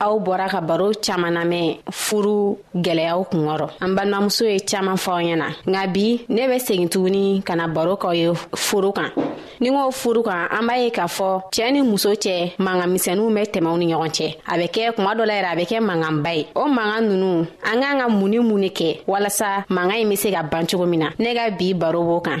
aw bɔra ka baro caaman namɛn furu gwɛlɛyaw kungɔrɔ an balimamuso ye caaman fɔ aw ɲɛna nka bi ne bɛ segin tuguni ka na baro k'aw ye furu kan ni ko furu kan an b'a ye k'a fɔ cɛɛ ni muso cɛ mankan misɛnuw bɛ tɛmɛw ni ɲɔgɔn cɛ a bɛ kɛ kuma dɔ la yɛrɛ a bɛ kɛ mankanba ye o mankan nunu an k'an ka mun ni mun ne kɛ walasa mankan ɲi be se ka ban cogo min na ne ka bi baro b'o kan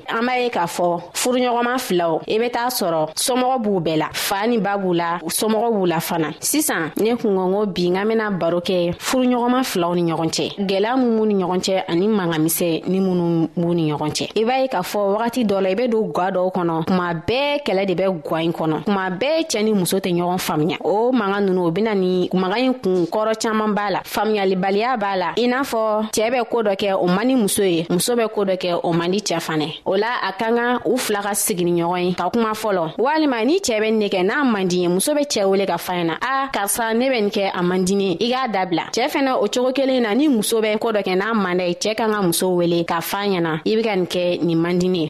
an b'a ye k'a fɔ furuɲɔgɔnma filaw i bɛ taa sɔrɔ somɔgɔ b'u bɛɛ la fa ni ba b'u la somɔgɔ b'u la fana sisan ne kungɔngo bi n ka bɛna baro kɛ furuɲɔgɔnma filaw ni ɲɔgɔn cɛ gwɛlɛya min b'u ni ɲɔgɔn cɛ ani mangamisɛ ni minnu b'u ni ɲɔgɔn cɛ i b'a ye k'a fɔ wagati dɔ la i bɛ don gwa dɔw kɔnɔ kuma bɛɛ kɛlɛ de bɛ kuwa in kɔnɔ kuma bɛɛ cɛɛ ni muso tɛ ɲɔgɔn faamuya o manga nunu o bena ni maga ɲi kun kɔrɔ caaman b'a la faamuyalibaliya b'a la i n'a fɔ cɛɛ bɛ koo dɔ kɛ o man ni muso ye muso bɛ koo dɔ kɛ o man di cɛɛ fanɛ o la a ka kan u fila ka sigini ɲɔgɔn ye ka kuma fɔlɔ walima ni cɛɛ bɛ ne kɛ n'a man di ye muso bɛ cɛɛ wele ka fa ɲɛna a karisa ne bɛ nin kɛ a man dini i k'a dabila cɛɛ fɛnɛ o cogo kelen na ni muso bɛ koo dɔ kɛ n'a man dɛ cɛɛ ka ka muso wele ka fa ɲɛna i be ka nin kɛ nin man dini ye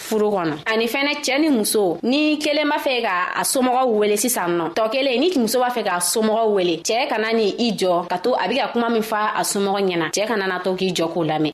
furu kɔnɔ ani fɛnɛ cɛɛ ni muso ni kelen b'a fɛ ka a somɔgɔw wele sisan nɔ tɔ kelen ni muso b'a fɛ k'a somɔgɔw wele cɛɛ kana ni i jɔ ka to a be ka kuma min fa a somɔgɔ ɲɛna cɛɛ kana na to k'i jɔ k'o lamɛn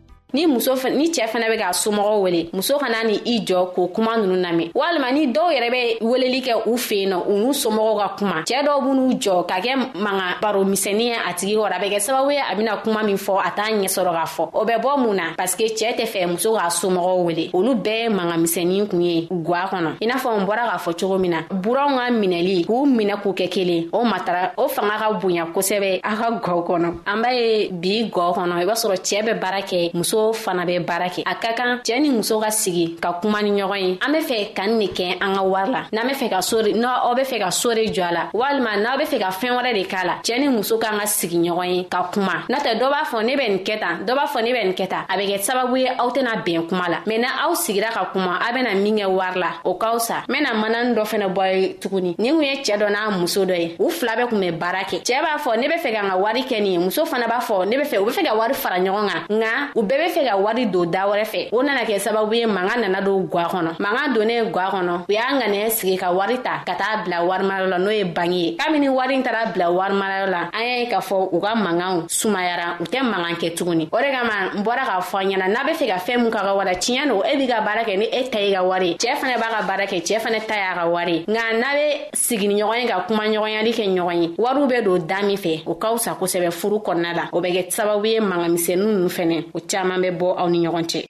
ni muso ni cɛɛ fɛnɛ be k'a somɔgɔw wele muso kana ni i jɔ k'o kuma nunu name walima ni dɔw yɛrɛ be weleli kɛ u feen nɔ u n'u somɔgɔw ka kuma cɛɛ dɔw b'n'u jɔ ka kɛ manga baro misɛni ye a tigi kɔrɔ a bɛ kɛ sababu ye a bena kuma min fɔ a t'a ɲɛ sɔrɔ k'a fɔ o bɛ bɔ mun na parsike cɛɛ tɛ fɛ muso k'a somɔgɔw wele olu bɛɛ ye manga misɛni kun ye gwa kɔnɔ i n'a fɔ n bɔra k'a fɔ cogo min na buranw ka minɛli k'u minɛ k'u kɛ kelen o matara o fanga ka bonya kosɛbɛ a ka gwaw kɔnɔ an b'a ye bi gɔɔ kɔnɔ i b'a sɔrɔ cɛɛ bɛ baara kɛ muso fana bɛ baara kɛ a ka kan cɛɛ ni muso ka sigi ka kuma ni ɲɔgɔn ye an be fɛ ka nin ne kɛ an ka wari la n'an be fɛ ka sore n aw be fɛ ka sore jɔ a la walima n'aw be fɛ ka fɛɛn wɛrɛ de k'a la cɛɛ ni muso k'an ka sigi ɲɔgɔn ye ka kuma n'a tɛ dɔ b'a fɔ ne bɛ nin kɛ tan dɔ b'a fɔ ne bɛ nin kɛ tan a bɛ kɛ sababu ye aw tɛna bɛn kuma la mɛn na aw sigira ka kuma a bena min kɛ wari la o k'aw sa n bena manani dɔ fɛnɛ bɔ ye tuguni nin kun ye cɛɛ dɔ n'a muso dɔ ye u fila bɛ kun bɛ baara kɛ cɛɛ b'a fɔ ne be fɛ ka ka wari kɛ nin ye muso fana b'a fɔ ne be fɛ u be fɛ ka wari fara ɲɔgɔn kan nka u bɛɛ be fɛ ka wari don da wɛrɛ fɛ o nana kɛ sababu ye manga nana don gwa kɔnɔ manga donnen gwa kɔnɔ u y'a ŋanɛ sigi ka wari ta ka taa bila warimarayɔrɔ la n'o ye bangi ye kabini wari n taara bila warimarayɔrɔ la an y'a ye k'a fɔ u ka mankanw sumayara u tɛ mankan kɛ tuguni o de kama n bɔra k'a fɔ an ɲɛna n'a be fɛ ka fɛɛn min ka ka wara tiɲɛ no e b'i ka baara kɛ ni e ta ye ka wari cɛɛ fana b'a ka baara kɛ cɛɛ fana ta y'a ka wari nka n'a be sigini ɲɔgɔn ye ka kuma ɲɔgɔnyali kɛ ɲɔgɔn ye wariw be don da min fɛ o ka fisa kosɛbɛ furu kɔnɔna la o bɛ kɛ sababu ye mangamisɛnu nu fɛnɛ o caaman bɛ bɔ aw ni ɲɔgɔn cɛ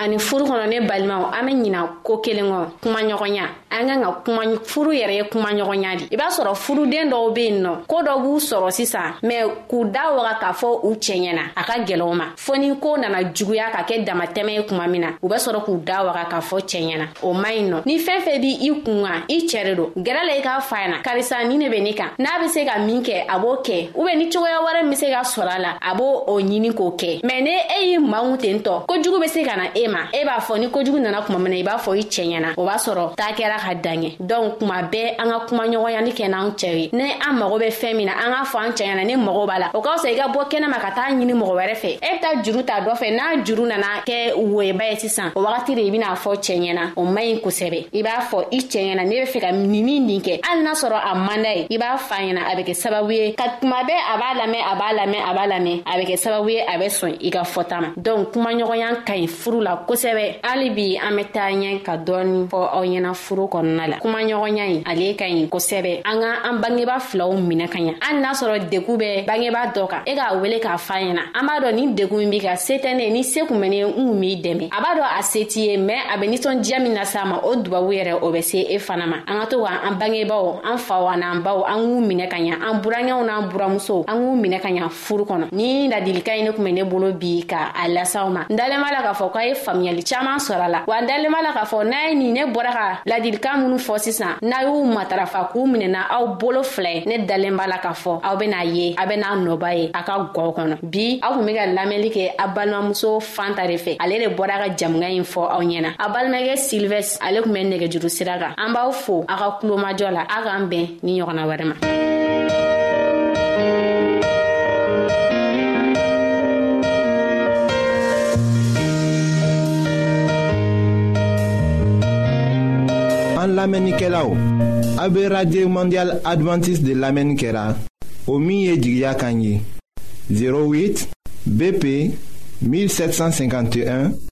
ani furu kɔnɔ ne balimaw an be ɲina ko kelen kɔ kumaɲɔgɔnya an kan ka kuma furu yɛrɛ ye kumaɲɔgɔnya di i b'a sɔrɔ furuden dɔw be yen nɔ ko dɔ b'u sɔrɔ sisan mɛ k'u da waga k'a fɔ u cɛɲɛna a ka gɛlɛw ma fɔɔni ko nana juguya ka kɛ damatɛmɛ ye kuma min na u bɛ sɔrɔ k'u da waga k'a fɔ cɛɛ ɲɛna o man ɲi nɔ ni fɛn fɛn b' i kun kan i cɛɛ de don gɛrɛ la i k'a fa ɲɛna karisa ni ne bɛ ne kan n'a bɛ se ka min kɛ a b'o kɛ u bɛ ni cogoya wɛrɛ min bɛ se ka sɔrɔ a la a b'o o ɲini k'o kɛ mɛ ni e y'i manw ten tɔ kojugu bɛ se ka na e ma e b'a fɔ ni kojugu nana kuma min na i b'a fɔ i cɛɛ ɲɛna o b'a sɔrɔ taa kɛra ka daɲɛ dɔnku kuma bɛɛ an ka kuma ɲɔgɔnyali kɛ n'an cɛ ye ni an mago bɛ fɛn min na an k'a fɔ an cɛ ɲɛna ni mago b'a la o ka fisa i ka bɔ kɛnɛma ka taa ɲini mɔgɔ wɛrɛ fɛ e bɛ taa juru ta dɔ fɛ n'a juru nana kɛ woyeba ye sisan o wagati de i bɛna fɔ cɛ ɲɛna o man ɲi kosɛbɛ i b'a fɔ i cɛ ɲɛna ne bɛ fɛ ka nin ni nin kɛ hali n'a sɔrɔ a man d'a ye i b'a fa ɲɛna a bɛ kɛ sababu ye ka kuma bɛɛ a b'a lamɛn a b'a lamɛn a b'a lamɛn a bɛ kɛ sababu ye a bɛ sɔn i ka fɔta ma dɔnku kuma ɲɔgɔnya ka ɲi furu la kosɛbɛ hali bi an be taa ɲɛ ka dɔɔni fɔ aw ɲɛna furu kɔnɔna la kumaɲɔgɔnya ɲi ale ka ɲi kosɛbɛ an ka an bangeba filaw minɛ ka ɲa hali n'a sɔrɔ degu bɛ bangeba dɔ kan e k'a wele k'a fa ɲɛna an b'a dɔn ni degu min b'i ka se tɛ ne ni se kun bɛ ne n kun b'i dɛmɛ a b'a dɔn a se t'i ye mɛn a bɛ nisɔndiya min lase a ma o dubabu yɛrɛ o bɛ se e fana ma an ka to ka an bangebaw an faw an'an baw an k'u minɛ ka ɲa an burankɛw n'an buramusow an k'u minɛ ka ɲa furu kɔnɔ ni ladilikan ye ne tun bɛ ne bolo bi ka a lasaw ma n dalen b'a la k'a fɔ k'a ye faamuyali caman sɔrɔ a la wa n dalen b'a la k'a fɔ n'a ye nin ne bɔra ka ladilikan minnu fɔ sisan n'a y'u matarafa k'u minɛna aw bolo fila ye ne dalen b'a la k'a fɔ aw bɛna ye a bɛna nɔba ye a ka gɔw kɔnɔ bi aw tun bɛ ka lamɛnli kɛ a balimamuso fanta de fɛ ale de bɔra ka jamukan in fɔ aw ɲɛna a balimakɛ silvɛ ale tun bɛ nɛgɛjuru sira kan an b'aw fo a ka kulomajɔ la a k'an bɛn ni ɲɔgɔnna wɛrɛ ma an lamɛnnikɛlaw a bɛ radio mondial adventiste de lamɛnni kɛra o min ye jigiya kan ye 08 BP 1751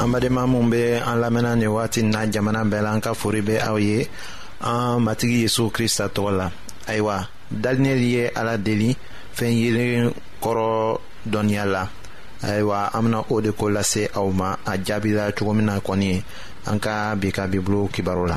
an badenma minw be an lamɛnna nin wagati na jamana bɛɛ la an ka fori be aw ye an matigi yezu krista tɔgɔ la ayiwa dalinɛli ye ala deli fɛn yelen kɔrɔ dɔnniya la ayiwa an bena o de ko lase aw ma a jaabila cogo min na kɔni an ka bi ka bibulu kibaru la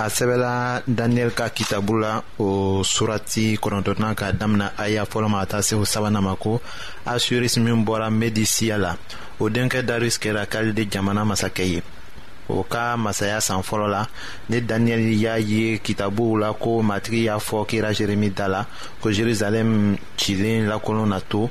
a sɛbɛla daniyɛli ka kitabu la o surati kɔnɔntɔnnan ka damina aya fɔlɔ ma ka taa se o sabanan ma ko asuris min bɔra medi siya la o denkɛ darius kɛra kalide jamana masakɛ ye o ka masaya san fɔlɔ la ne daniyɛli y'a ye kitabuw la ko matigi y'a fɔ kira jeremi da la ko jerusalɛm cilen lakolon na to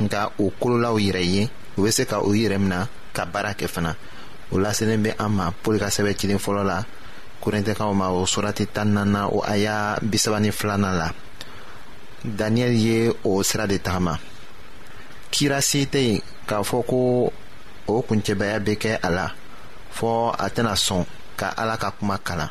nka o kololaw yɛrɛ ye u bɛ se ka u yɛrɛ mina ka baara kɛ fana o laselen bɛ an ma pɔli ka sɛbɛn cilen fɔlɔ la korintɛkaw ma o surati tan naaninan o aya bisaba ni filanan la daniyɛli ye o sira de tagama kira si tɛ yen k'a fɔ ko o kuncɛbaya bɛ kɛ a la fɔ a tɛna sɔn ka ala ka kuma kalan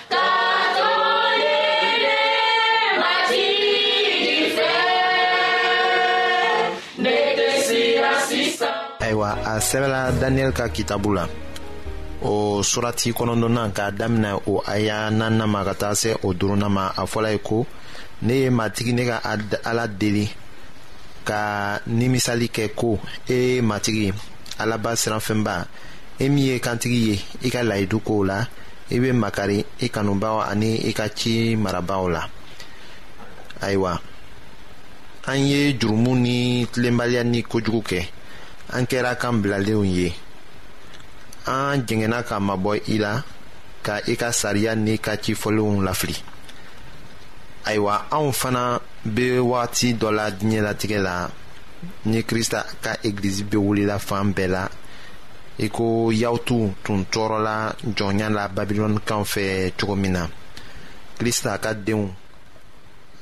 ayiwa a sɛbɛla daniyɛli ka kitabu la o surati kɔnɔdɔnna k'a daminɛ o aya naaninan ma ka taa se o duurunan ma a fɔla ye ko ne ye matigi ne ka ala deli ka nimisali kɛ ko e matigi alaba siranfɛnba e min ye kantigi ye i ka layidu kow la i bɛ makari i kanubaaw ani i ka ci marabaaw la ayiwa an ye jurumu ni tilenbaliya ni kojugu kɛ an kɛra kan bilalenw ye an jɛngɛnna ka mabɔ i la ka i ka sariya ni ka ci fɔlenw lafili ayiwa anw fana bɛ wagati dɔ la diɲɛlatigɛ la ni krista ka egilizi bɛ wulila fan bɛɛ la i ko yawutu tun tɔɔrɔla jɔnya la babilɔnikaw fɛ cogo min na krista ka denw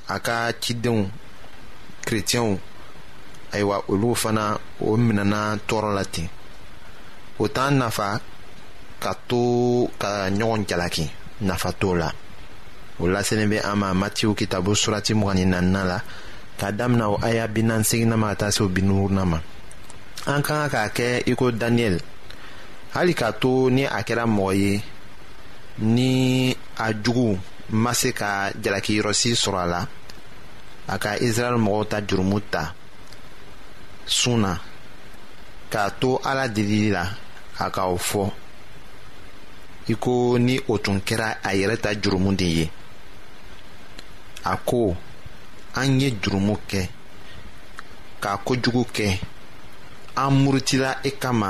a ka cidenw kretiyɛnw ayiwa olu fana o minɛna tɔɔrɔ la ten o t'an nafa ka to ka ɲɔgɔn jalaki nafa t'o la o laselen bɛ an ma matiw kitabu surati mugan ni naaninan la k'a damina o aya binan seginna ma ka taa se o binuuruna ma an ka kan k'a kɛ i ko daniyɛl hali k'a to ni a kɛra mɔgɔ ye ni a jugu ma se ka jalakiyɔrɔsi sɔrɔ a la a ka israɛl mɔgɔw ta jurumu ta sun na k'a to ala delili la a ka o fɔ i ko ni o tun kɛra a yɛrɛ ta jurumu de ye a ko an ye jurumu kɛ ka kojugu kɛ an murutila i kama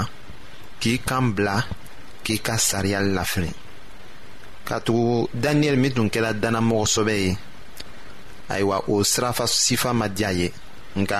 k'i kan bila k'i ka sariya lafili katugu daniyɛli min tun kɛra dannamɔgɔsɔbɛ ye ayiwa o sirafa sifa ma diya ye nka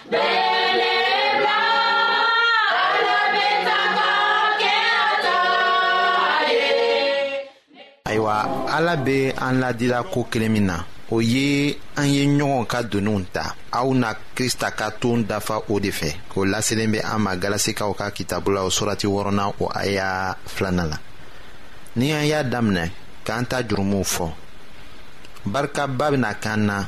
ayiwa ala bɛ an ladira ko kelen min na o ye an ye ɲɔgɔn ka doniw ta aw na krista ka ton dafa o de fɛ o laselen bɛ an ma galasikaw ka kitabu la o surati wɔɔrɔnan o aya filanan la ni an y'a daminɛ k'an ta jurumuw fɔ barikaba bɛna k'an na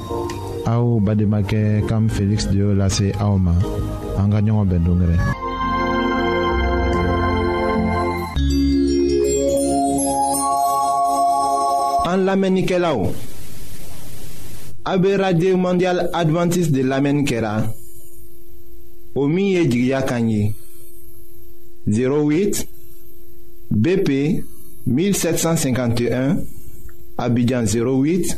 aw bademakɛ kam feliksi de y'o lase aw ma an ka ɲɔgɔn bɛn dongɛrɛ an lamɛnnikɛlaw a be radio mondial adventiste de lamɛnni kɛra o min ye jigiya kan ye 08 BP 1751 Abidjan 08